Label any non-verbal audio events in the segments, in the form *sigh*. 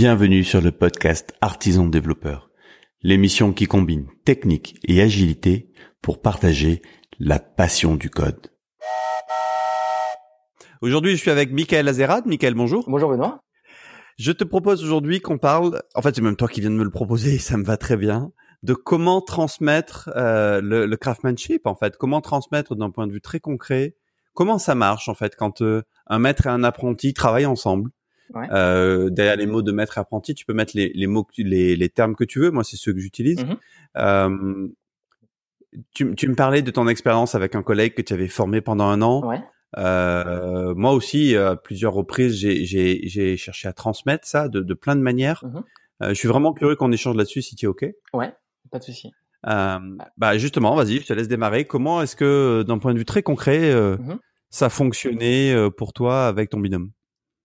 Bienvenue sur le podcast Artisan Développeur, l'émission qui combine technique et agilité pour partager la passion du code. Aujourd'hui, je suis avec Michael Azerad. Michael, bonjour. Bonjour Benoît. Je te propose aujourd'hui qu'on parle, en fait c'est même toi qui viens de me le proposer et *laughs* ça me va très bien, de comment transmettre euh, le, le, craftsmanship en fait, comment transmettre d'un point de vue très concret, comment ça marche en fait quand euh, un maître et un apprenti travaillent ensemble. Ouais. Euh, derrière les mots de maître apprenti, tu peux mettre les, les mots, les, les, termes que tu veux. Moi, c'est ceux que j'utilise. Mm -hmm. tu, tu, me parlais de ton expérience avec un collègue que tu avais formé pendant un an. Ouais. Euh, moi aussi, à plusieurs reprises, j'ai cherché à transmettre ça de, de plein de manières. Mhm. Euh, je suis vraiment curieux qu'on échange là-dessus si tu es OK. Ouais, pas de souci. Euh, bah justement, vas-y, je te laisse démarrer. Comment est-ce que, d'un point de vue très concret, euh, Mhm. ça fonctionnait euh, pour toi avec ton binôme?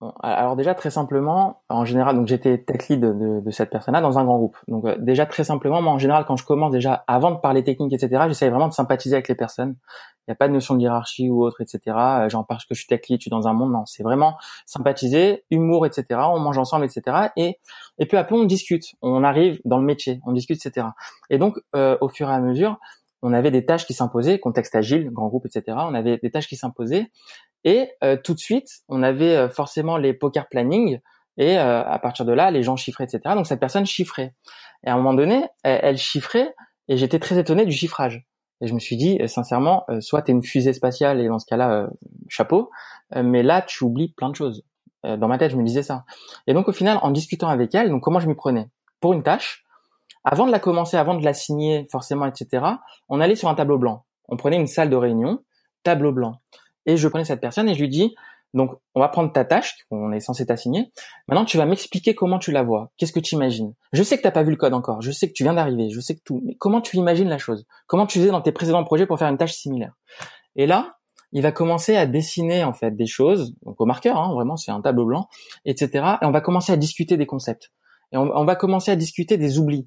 Bon, alors déjà très simplement, en général, donc j'étais tech lead de, de cette personne-là dans un grand groupe. Donc euh, déjà très simplement, moi en général quand je commence déjà avant de parler technique, etc., j'essaie vraiment de sympathiser avec les personnes. Il n'y a pas de notion de hiérarchie ou autre, etc. Euh, Genre parce que je suis tech lead, je suis dans un monde, non, c'est vraiment sympathiser, humour, etc. On mange ensemble, etc. Et et puis après on discute, on arrive dans le métier, on discute, etc. Et donc euh, au fur et à mesure, on avait des tâches qui s'imposaient, contexte agile, grand groupe, etc. On avait des tâches qui s'imposaient. Et euh, tout de suite, on avait euh, forcément les poker planning et euh, à partir de là, les gens chiffraient, etc. Donc cette personne chiffrait. Et à un moment donné, elle, chiffrait et j'étais très étonné du chiffrage. Et je me suis dit, sincèrement, soit tu es une fusée spatiale et dans ce cas-là, chapeau, mais là, tu oublies plein de choses. dans ma tête, je me disais ça. Et donc au final, en discutant avec elle, donc comment je m'y prenais? Pour une tâche, avant de la commencer, avant de la signer, forcément, etc., on allait sur un tableau blanc. On prenait une salle de réunion, tableau blanc et je prenais cette personne et je lui dis donc on va prendre ta tâche qu'on est censé t'assigner. Maintenant tu vas m'expliquer comment tu la vois. Qu'est-ce que tu imagines? Je sais que t'as pas vu le code encore. Je sais que tu viens d'arriver. Je sais que tout. Mais comment tu imagines la chose? Comment tu faisais dans tes précédents projets pour faire une tâche similaire? Et là, il va commencer à dessiner en fait des choses, donc au marqueur, hein, vraiment c'est un tableau blanc, etc. Et on va commencer à discuter des concepts. Et on, on va commencer à discuter des oublis,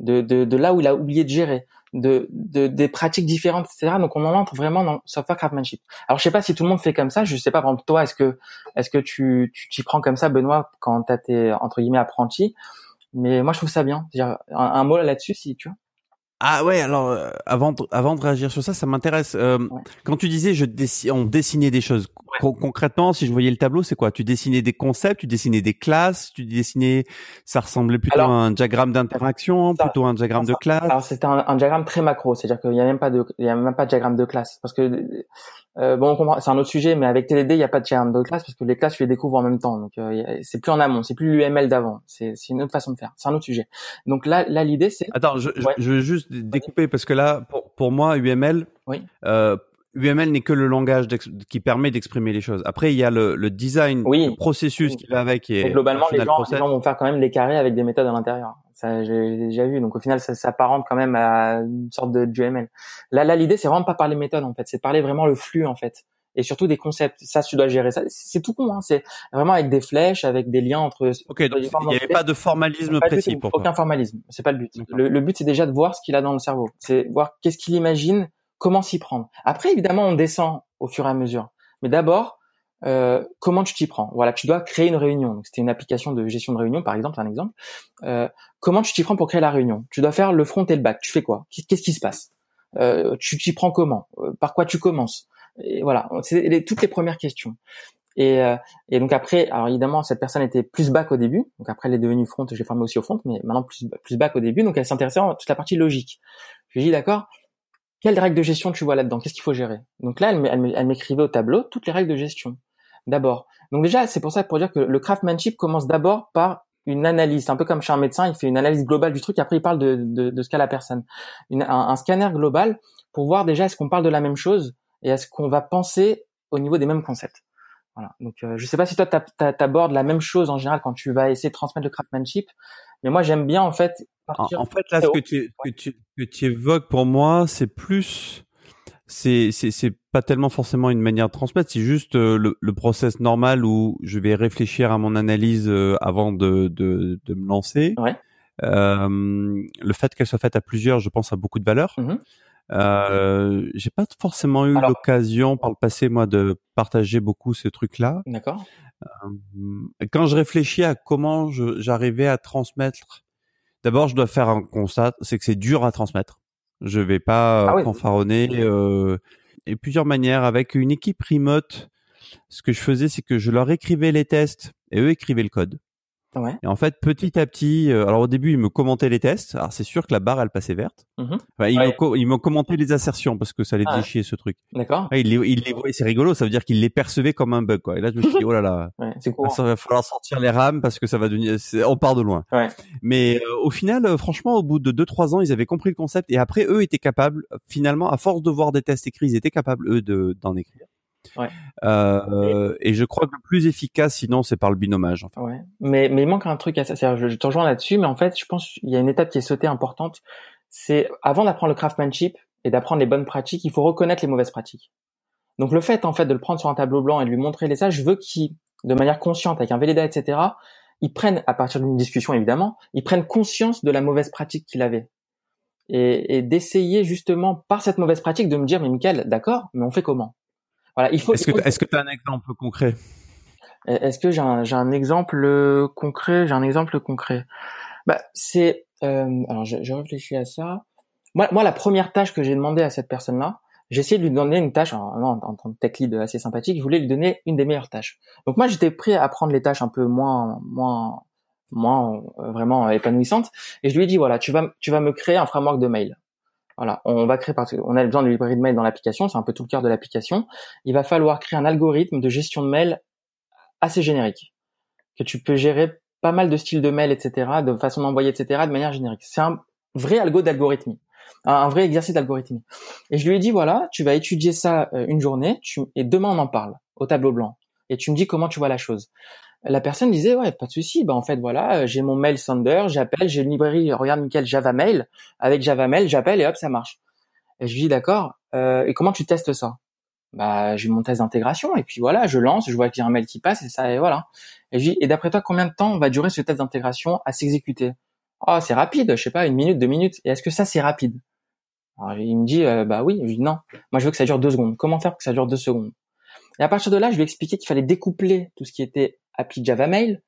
de, de, de là où il a oublié de gérer, de, de, des pratiques différentes, etc. Donc on en entre vraiment dans software craftsmanship. Alors je sais pas si tout le monde fait comme ça. Je sais pas, par exemple toi, est-ce que est-ce que tu tu t'y prends comme ça, Benoît, quand t'as tes entre guillemets apprentis? Mais moi je trouve ça bien. Un, un mot là-dessus, si tu veux. Ah ouais, alors euh, avant de, avant de réagir sur ça, ça m'intéresse. Euh, Ouais. Quand tu disais je dessi- on dessinait des choses, Con- concrètement, si je voyais le tableau, c'est quoi? Tu dessinais des concepts, tu dessinais des classes, tu dessinais, ça ressemblait plutôt Alors- à un diagramme d'interaction, plutôt à un diagramme de classe? Alors c'était un, un diagramme très macro, c'est-à-dire qu'il y a même pas de il y a même pas de diagramme de classe parce que euh, bon c'est un autre sujet, mais avec TDD il y a pas de diagramme de classe parce que les classes tu les découvres en même temps, donc euh, c'est plus en amont, c'est plus l'UML d'avant, c'est c'est une autre façon de faire, c'est un autre sujet. Donc là là l'idée c'est Attends, je, je- Ouais. je veux juste découper parce que là, pour, pour moi, UML, Oui. euh, UML n'est que le langage qui permet d'exprimer les choses. Après, il y a le, le design, Oui. le processus Oui. qui va avec. Et Et globalement, les gens, les gens vont faire quand même les carrés avec des méthodes à l'intérieur. Ça, j'ai déjà vu. Donc, au final, ça s'apparente quand même à une sorte de du ML. Là, là, l'idée, c'est vraiment pas parler méthode, en fait. C'est parler vraiment le flux, en fait. Et surtout des concepts. Ça, tu dois gérer ça. C'est tout con, hein. C'est vraiment avec des flèches, avec des liens entre. Ok, donc il n'y avait pas de formalisme Pas précis toi. Aucun formalisme. C'est pas le but. Le, le but, c'est déjà de voir ce qu'il a dans le cerveau. C'est voir qu'est-ce qu'il imagine, comment s'y prendre. Après, évidemment, on descend au fur et à mesure. Mais d'abord, euh, comment tu t'y prends? Voilà, tu dois créer une réunion. C'était une application de gestion de réunion, par exemple, un exemple. Euh, comment tu t'y prends pour créer la réunion? Tu dois faire le front et le back. Tu fais quoi? Qu'est-ce qui se passe? Euh, Tu t'y prends comment? Euh, Par quoi tu commences? Et voilà, c'est les- toutes les premières questions. Et, euh, et donc après, alors évidemment, cette personne était plus back au début. Donc après, elle est devenue front. J'ai formé aussi au front, mais maintenant plus plus au début. Donc elle s'intéressait à toute la partie logique. Je lui ai dit d'accord. Quelles règles de gestion tu vois là-dedans? Qu'est-ce qu'il faut gérer? Donc là, elle m'é- elle m'é- elle m'écrivait au tableau toutes les règles de gestion. D'abord. Donc déjà, c'est pour ça pour dire que le craftsmanship commence d'abord par une analyse. C'est un peu comme chez un médecin, il fait une analyse globale du truc. Après, il parle de, ce qu'a la personne. Un, un scanner global pour voir déjà est-ce qu'on parle de la même chose et est-ce qu'on va penser au niveau des mêmes concepts. Voilà. Donc, euh, je sais pas si toi t'a- t'a- t'abordes la même chose en général quand tu vas essayer de transmettre le craftsmanship, mais moi j'aime bien en fait En, fait, là, ce que tu, que tu, que tu évoques pour moi, c'est plus, c'est, c'est, c'est pas tellement forcément une manière de transmettre, c'est juste euh, le, le process normal où je vais réfléchir à mon analyse euh, avant de, de, de me lancer. Ouais. Le fait qu'elle soit faite à plusieurs, je pense, a beaucoup de valeur. Mhm. Euh, j'ai pas forcément eu Alors- l'occasion par le passé moi de partager beaucoup ces trucs-là. D'accord. Euh, quand je réfléchis à comment j'arrivais à transmettre, d'abord je dois faire un constat, c'est que c'est dur à transmettre. Je vais pas ah fanfaronner. Euh, et plusieurs manières avec une équipe remote. Ce que je faisais, c'est que je leur écrivais les tests et eux écrivaient le code. Ouais. Et en fait, petit à petit, euh, alors au début, ils me commentaient les tests. Alors c'est sûr que la barre, elle passait verte. Mmh ils, me, ils me commentaient les assertions parce que ça les ah. chier ce truc. D'accord. ils les, ils les voyaient, c'est rigolo. Ça veut dire qu'ils les percevaient comme un bug, quoi. Et là, je me suis dit, oh là là, *laughs* c'est cool. ça va falloir sortir les rames parce que ça va devenir, on part de loin. Ouais. Mais euh, au final, euh, franchement, au bout de deux trois ans, ils avaient compris le concept et après, eux étaient capables, finalement, à force de voir des tests écrits, ils étaient capables eux de d'en écrire. Ouais. Euh, et, je crois que le plus efficace, sinon, c'est par le binomage. Ouais. Mais, mais il manque un truc à ça. Je, je te rejoins là-dessus, mais en fait, je pense qu'il y a une étape qui est sautée importante. C'est avant d'apprendre le craftsmanship et d'apprendre les bonnes pratiques, il faut reconnaître les mauvaises pratiques. Donc le fait, en fait, de le prendre sur un tableau blanc et de lui montrer les ça, je veux qu'il, de manière consciente, avec un Véleda, etc., ils prennent, à partir d'une discussion évidemment, ils prennent conscience de la mauvaise pratique qu'il avait. Et, et d'essayer justement, par cette mauvaise pratique, de me dire, mais Michael, d'accord, mais on fait comment? Voilà, il faut. Est-ce que est-ce que tu as un exemple concret? Est-ce que j'ai un, j'ai un exemple concret? J'ai un exemple concret. Bah, c'est euh, alors je, je, réfléchis à ça. Moi, moi, la première tâche que j'ai demandé à cette personne-là, j'ai essayé de lui donner une tâche en, en, en tant que tech lead assez sympathique. Je voulais lui donner une des meilleures tâches. Donc moi, j'étais prêt à prendre les tâches un peu moins moins moins euh, vraiment épanouissantes. Et je lui ai dit voilà, tu vas tu vas me créer un framework de mail. Voilà, on va créer parce qu'on a besoin de librairie de mail dans l'application, c'est un peu tout le cœur de l'application. Il va falloir créer un algorithme de gestion de mail assez générique, que tu peux gérer pas mal de styles de mail, etc., de façon d'envoyer, etc., de manière générique. C'est un vrai algo d'algorithmie, un vrai exercice d'algorithmie. Et je lui ai dit voilà, tu vas étudier ça euh, une journée, tu, et demain on en parle au tableau blanc, et tu me dis comment tu vois la chose la personne disait ouais pas de souci. Bah en fait voilà euh, j'ai mon mail sender j'appelle j'ai une librairie regarde nickel Java Mail. Avec Java Mail j'appelle et hop ça marche. Et je lui dis d'accord euh, et comment tu testes ça? Bah j'ai mon test d'intégration et puis voilà je lance je vois qu'il y a un mail qui passe et ça et voilà. Et je dis et d'après toi combien de temps va durer ce test d'intégration à s'exécuter? Oh c'est rapide je sais pas une minute deux minutes. Et est-ce que ça c'est rapide? Alors, il me dit euh, bah oui. Je dis non. Moi je veux que ça dure deux secondes. Comment faire pour que ça dure deux secondes? Et à partir de là, je lui ai expliqué qu'il fallait découpler tout ce qui était appli Java Mail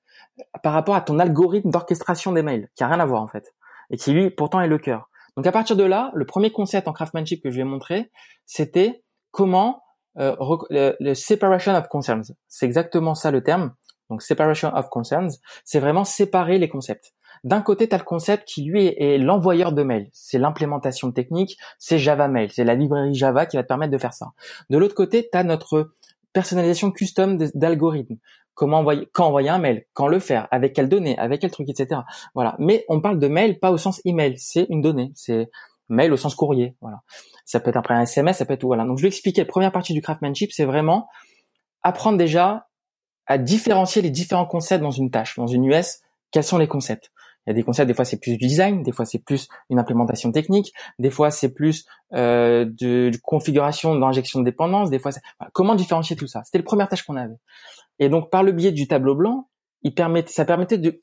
par rapport à ton algorithme d'orchestration des mails, qui a rien à voir en fait, et qui lui pourtant est le cœur. Donc à partir de là, le premier concept en craftsmanship que je lui ai montré, c'était comment euh, le, separation of concerns. C'est exactement ça le terme. Donc separation of concerns, c'est vraiment séparer les concepts. D'un côté, tu as le concept qui lui est, l'envoyeur de mail. C'est l'implémentation technique, c'est Java Mail, c'est la librairie Java qui va te permettre de faire ça. De l'autre côté, tu as notre personnalisation custom d'algorithmes. Comment envoyer, quand envoyer un mail, quand le faire, avec quelle donnée, avec quel truc, etc. Voilà. Mais on parle de mail pas au sens email, c'est une donnée, c'est mail au sens courrier. Voilà. Ça peut être après un SMS, ça peut être tout. Voilà. Donc je vais expliquer. La première partie du craftsmanship, c'est vraiment apprendre déjà à différencier les différents concepts dans une tâche, dans une US. Quels sont les concepts il y a des concepts, des fois c'est plus du design, des fois c'est plus une implémentation technique, des fois c'est plus euh, de, configuration d'injection de dépendance, des fois c'est... comment différencier tout ça? C'était la première tâche qu'on avait. Et donc par le biais du tableau blanc, il permettait, ça permettait de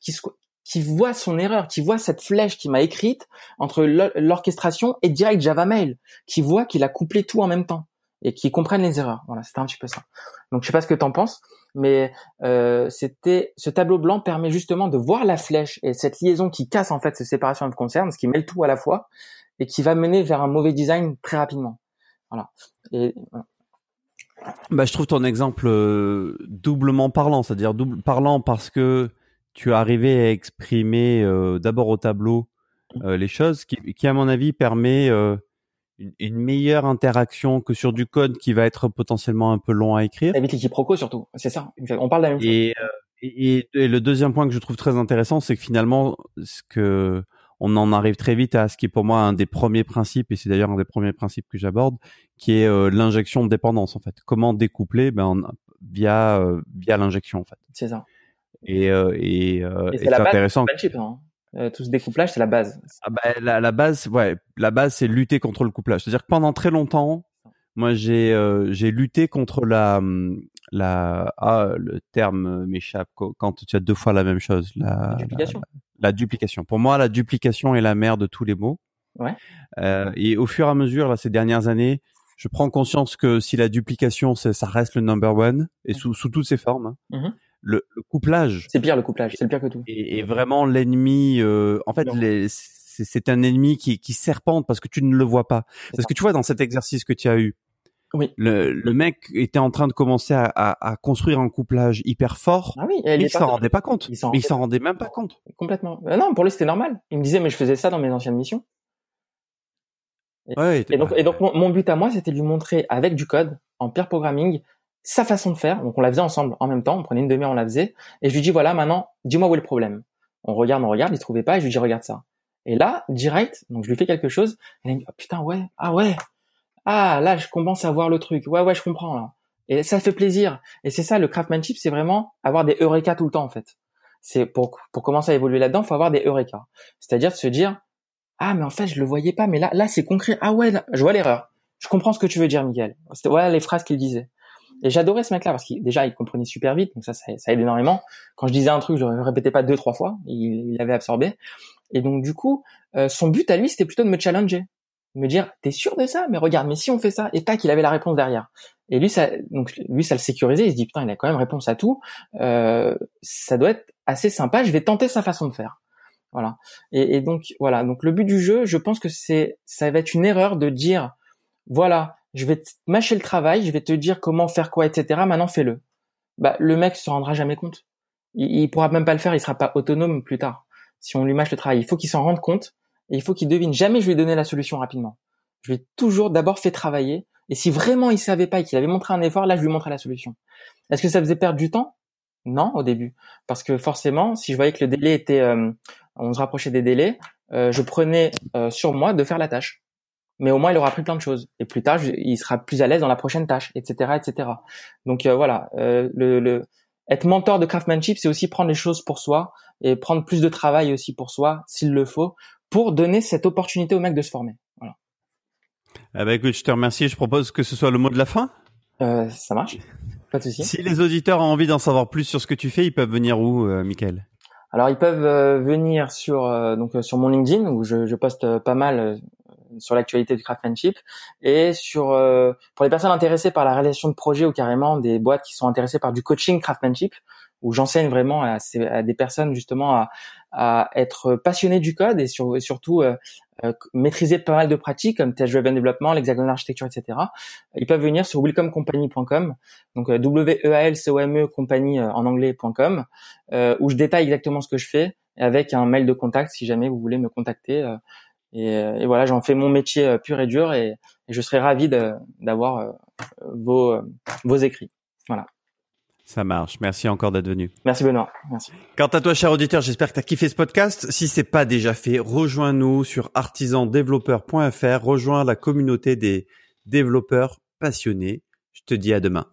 qu'il voit son erreur, qu'il voit cette flèche qui m'a écrite entre l'orchestration et direct Java Mail, qui voit qu'il a couplé tout en même temps et qui comprenne les erreurs. Voilà, c'était un petit peu ça. Donc je sais pas ce que tu en penses, mais euh, c'était ce tableau blanc permet justement de voir la flèche et cette liaison qui casse en fait ces séparations de concerne, ce qui met le tout à la fois et qui va mener vers un mauvais design très rapidement. Voilà. Et, Bah, je trouve ton exemple euh, doublement parlant, c'est-à-dire double parlant parce que tu es arrivé à exprimer euh, d'abord au tableau euh, les choses, qui, qui, à mon avis permet une, meilleure interaction que sur du code qui va être potentiellement un peu long à écrire. Évite les quiproquos surtout, c'est ça. On parle de la même chose. Euh, et, et, le deuxième point que je trouve très intéressant, c'est que finalement, ce que on en arrive très vite à ce qui est pour moi un des premiers principes, et c'est d'ailleurs un des premiers principes que j'aborde, qui est euh, l'injection de dépendance en fait. Comment découpler ben, via euh, via l'injection en fait. C'est ça. Et, et, et c'est intéressant. Hein. Euh, tout ce découplage, c'est la base. Ah bah, la, la, base, ouais, la base, c'est lutter contre le couplage. C'est-à-dire que pendant très longtemps, moi, j'ai euh, j'ai lutté contre la la ah le terme m'échappe quand tu as deux fois la même chose. La, duplication. La, duplication. Pour moi, la duplication est la mère de tous les mots. Ouais. Euh, et au fur et à mesure, là, ces dernières années, je prends conscience que si la duplication, ça reste le number one et sous, sous toutes ses formes. Hein, mmh le, le couplage. C'est pire le couplage, c'est le pire que tout. Et, et vraiment l'ennemi. Euh, en fait, c'est, un ennemi qui, qui serpente parce que tu ne le vois pas. Parce que tu vois dans cet exercice que tu as eu, Oui. le, le mec était en train de commencer à, à, à construire un couplage hyper fort. Ah oui, et il s'en rendait pas compte. Il s'en rendait même pas compte. complètement. Euh, non, pour lui c'était normal. Il me disait mais je faisais ça dans mes anciennes missions. Ouais. Et donc, et donc mon, mon but à moi, c'était de lui montrer avec du code, en peer programming, sa façon de faire. Donc on la faisait ensemble en même temps, on prenait une demi-heure, on la faisait. Et je lui dis voilà, maintenant, dis-moi où est le problème. On regarde, on regarde, il trouvait pas, et je lui dis regarde ça. Et là, direct, donc je lui fais quelque chose, et il me dit oh, putain ouais, ah ouais, ah là je commence à voir le truc, ouais ouais je comprends là. Et ça fait plaisir. Et c'est ça le craftsmanship, c'est vraiment avoir des eureka tout le temps en fait. C'est pour pour commencer à évoluer là-dedans, faut avoir des eureka. C'est-à-dire de se dire ah mais en fait je le voyais pas mais là là c'est concret. Ah ouais je vois l'erreur. Je comprends ce que tu veux dire Miguel voilà les phrases qu'il disait. Et j'adorais ce mec là parce qu'il déjà il comprenait super vite donc ça, ça aide énormément. Quand je disais un truc je le répétais pas deux trois fois. Il, il avait absorbé. Et donc du coup euh, son but à lui c'était plutôt de me challenger me dire t'es sûr de ça? Mais regarde mais si on fait ça et tac il avait la réponse derrière et lui ça donc lui ça le sécurisait il se dit putain il a quand même réponse à tout euh, ça doit être assez sympa je vais tenter sa façon de faire voilà. Et, donc voilà. Donc le but du jeu, je pense que c'est, ça va être une erreur de dire, voilà, je vais te mâcher le travail, je vais te dire comment faire quoi, etc. Maintenant fais-le. Bah le mec se rendra jamais compte. Il, il pourra même pas le faire. Il sera pas autonome plus tard. Si on lui mâche le travail, il faut qu'il s'en rende compte il faut qu'il devine. Jamais je lui ai donné la solution rapidement. Je lui ai toujours d'abord fait travailler. Et si vraiment il savait pas et qu'il avait montré un effort, là je lui montrais la solution. Est-ce que ça faisait perdre du temps? Non, au début, parce que forcément, si je voyais que le délai était euh, on se rapprochait des délais, euh, je prenais euh, sur moi de faire la tâche. Mais au moins, il aura appris plein de choses. Et plus tard, il sera plus à l'aise dans la prochaine tâche, etc., etc. Donc euh, voilà, euh, le, le être mentor de craftsmanship, c'est aussi prendre les choses pour soi et prendre plus de travail aussi pour soi, s'il le faut, pour donner cette opportunité au mec de se former. Voilà. Ah bah écoute, je te remercie. Je propose que ce soit le mot de la fin. Euh, ça marche Pas de souci. Si les auditeurs ont envie d'en savoir plus sur ce que tu fais, ils peuvent venir où, euh, Michael? Alors ils peuvent euh, venir sur euh, donc sur mon LinkedIn où je, je poste pas mal sur l'actualité du craftsmanship et sur euh, pour les personnes intéressées par la réalisation de projets ou carrément des boîtes qui sont intéressées par du coaching craftsmanship où j'enseigne vraiment à, à des personnes justement à, à être passionnées du code et, sur- et surtout euh, euh, maîtriser pas mal de pratiques comme test driven développement, l'hexagonal architecture, etc. Ils peuvent venir sur welcomecompany.com donc euh, w e a l c o m e compagnie euh, en anglais.com où je détaille exactement ce que je fais avec un mail de contact si jamais vous voulez me contacter. Euh, et, et voilà, j'en fais mon métier euh, pur et dur et, et je serai ravi d'avoir euh, vos, vos écrits. Ça marche. Merci encore d'être venu. Merci Benoît. Merci. Quant à toi, cher auditeur, j'espère que tu as kiffé ce podcast. Si c'est pas déjà fait, rejoins-nous sur artisandéveloppeur.fr. Rejoins la communauté des développeurs passionnés. Je te dis à demain.